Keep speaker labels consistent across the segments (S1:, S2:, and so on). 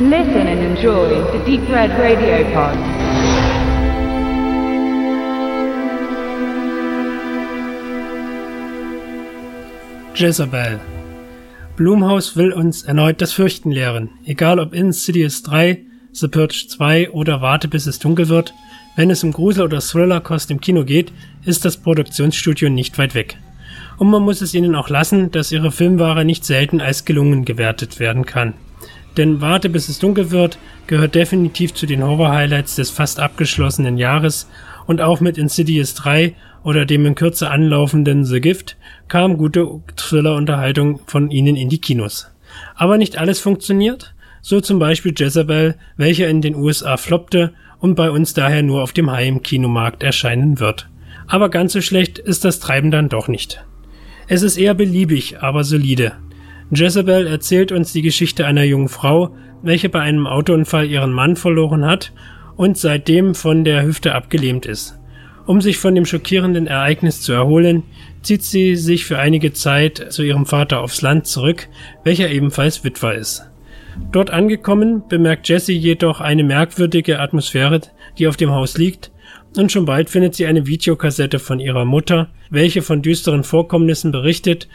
S1: Listen and enjoy the Deep Red Radio Pod.
S2: Jezebel. Blumhaus will uns erneut das Fürchten lehren. Egal ob Insidious 3, The Purge 2 oder Warte bis es dunkel wird, wenn es um Grusel- oder Thriller-Kost im Kino geht, ist das Produktionsstudio nicht weit weg. Und man muss es ihnen auch lassen, dass ihre Filmware nicht selten als gelungen gewertet werden kann. Denn Warte bis es dunkel wird gehört definitiv zu den Horror-Highlights des fast abgeschlossenen Jahres und auch mit Insidious 3 oder dem in Kürze anlaufenden The Gift kam gute Thriller-Unterhaltung von ihnen in die Kinos. Aber nicht alles funktioniert, so zum Beispiel Jezebel, welcher in den USA floppte und bei uns daher nur auf dem Heimkinomarkt erscheinen wird. Aber ganz so schlecht ist das Treiben dann doch nicht. Es ist eher beliebig, aber solide. Jezebel erzählt uns die Geschichte einer jungen Frau, welche bei einem Autounfall ihren Mann verloren hat und seitdem von der Hüfte abgelähmt ist. Um sich von dem schockierenden Ereignis zu erholen, zieht sie sich für einige Zeit zu ihrem Vater aufs Land zurück, welcher ebenfalls Witwer ist. Dort angekommen bemerkt Jessie jedoch eine merkwürdige Atmosphäre, die auf dem Haus liegt, und schon bald findet sie eine Videokassette von ihrer Mutter, welche von düsteren Vorkommnissen berichtet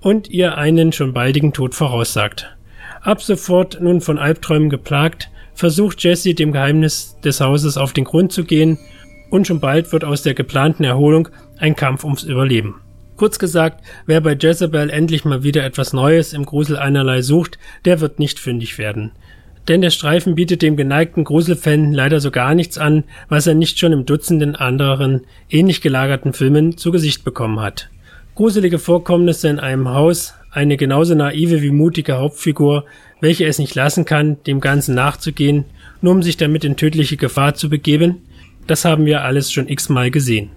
S2: und ihr einen schon baldigen Tod voraussagt. Ab sofort nun von Albträumen geplagt, versucht Jessie dem Geheimnis des Hauses auf den Grund zu gehen, und schon bald wird aus der geplanten Erholung ein Kampf ums Überleben. Kurz gesagt, wer bei Jezebel endlich mal wieder etwas Neues im Grusel einerlei sucht, der wird nicht fündig werden. Denn der Streifen bietet dem geneigten Gruselfan leider so gar nichts an, was er nicht schon im Dutzenden anderen, ähnlich gelagerten Filmen zu Gesicht bekommen hat. Gruselige Vorkommnisse in einem Haus, eine genauso naive wie mutige Hauptfigur, welche es nicht lassen kann, dem Ganzen nachzugehen, nur um sich damit in tödliche Gefahr zu begeben, das haben wir alles schon x-mal gesehen.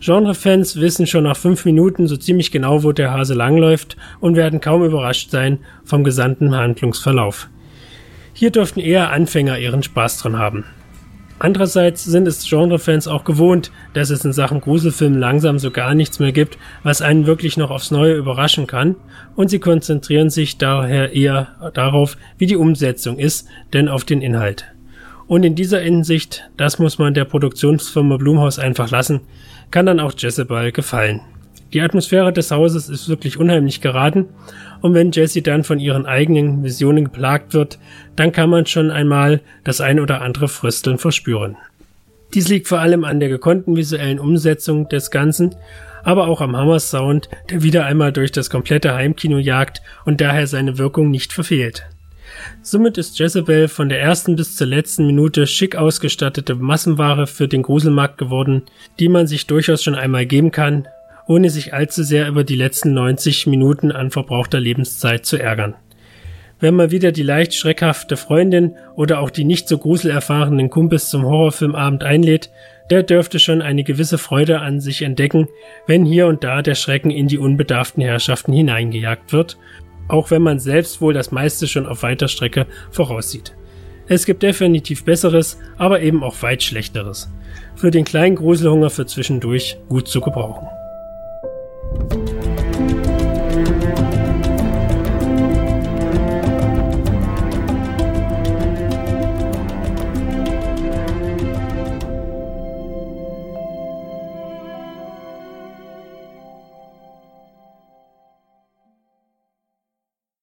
S2: Genrefans wissen schon nach fünf Minuten so ziemlich genau, wo der Hase langläuft und werden kaum überrascht sein vom gesamten Handlungsverlauf. Hier dürften eher Anfänger ihren Spaß dran haben. Andererseits sind es Genrefans auch gewohnt, dass es in Sachen Gruselfilm langsam so gar nichts mehr gibt, was einen wirklich noch aufs Neue überraschen kann, und sie konzentrieren sich daher eher darauf, wie die Umsetzung ist, denn auf den Inhalt. Und in dieser Hinsicht, das muss man der Produktionsfirma Blumhaus einfach lassen, kann dann auch Jezebel gefallen. Die Atmosphäre des Hauses ist wirklich unheimlich geraten und wenn Jessie dann von ihren eigenen Visionen geplagt wird, dann kann man schon einmal das ein oder andere Frösteln verspüren. Dies liegt vor allem an der gekonnten visuellen Umsetzung des Ganzen, aber auch am Hammer-Sound, der wieder einmal durch das komplette Heimkino jagt und daher seine Wirkung nicht verfehlt. Somit ist Jezebel von der ersten bis zur letzten Minute schick ausgestattete Massenware für den Gruselmarkt geworden, die man sich durchaus schon einmal geben kann, ohne sich allzu sehr über die letzten 90 Minuten an verbrauchter Lebenszeit zu ärgern. Wenn mal wieder die leicht schreckhafte Freundin oder auch die nicht so gruselerfahrenen Kumpels zum Horrorfilmabend einlädt, der dürfte schon eine gewisse Freude an sich entdecken, wenn hier und da der Schrecken in die unbedarften Herrschaften hineingejagt wird auch wenn man selbst wohl das meiste schon auf weiter Strecke voraussieht. Es gibt definitiv besseres, aber eben auch weit schlechteres. Für den kleinen Gruselhunger für zwischendurch gut zu gebrauchen.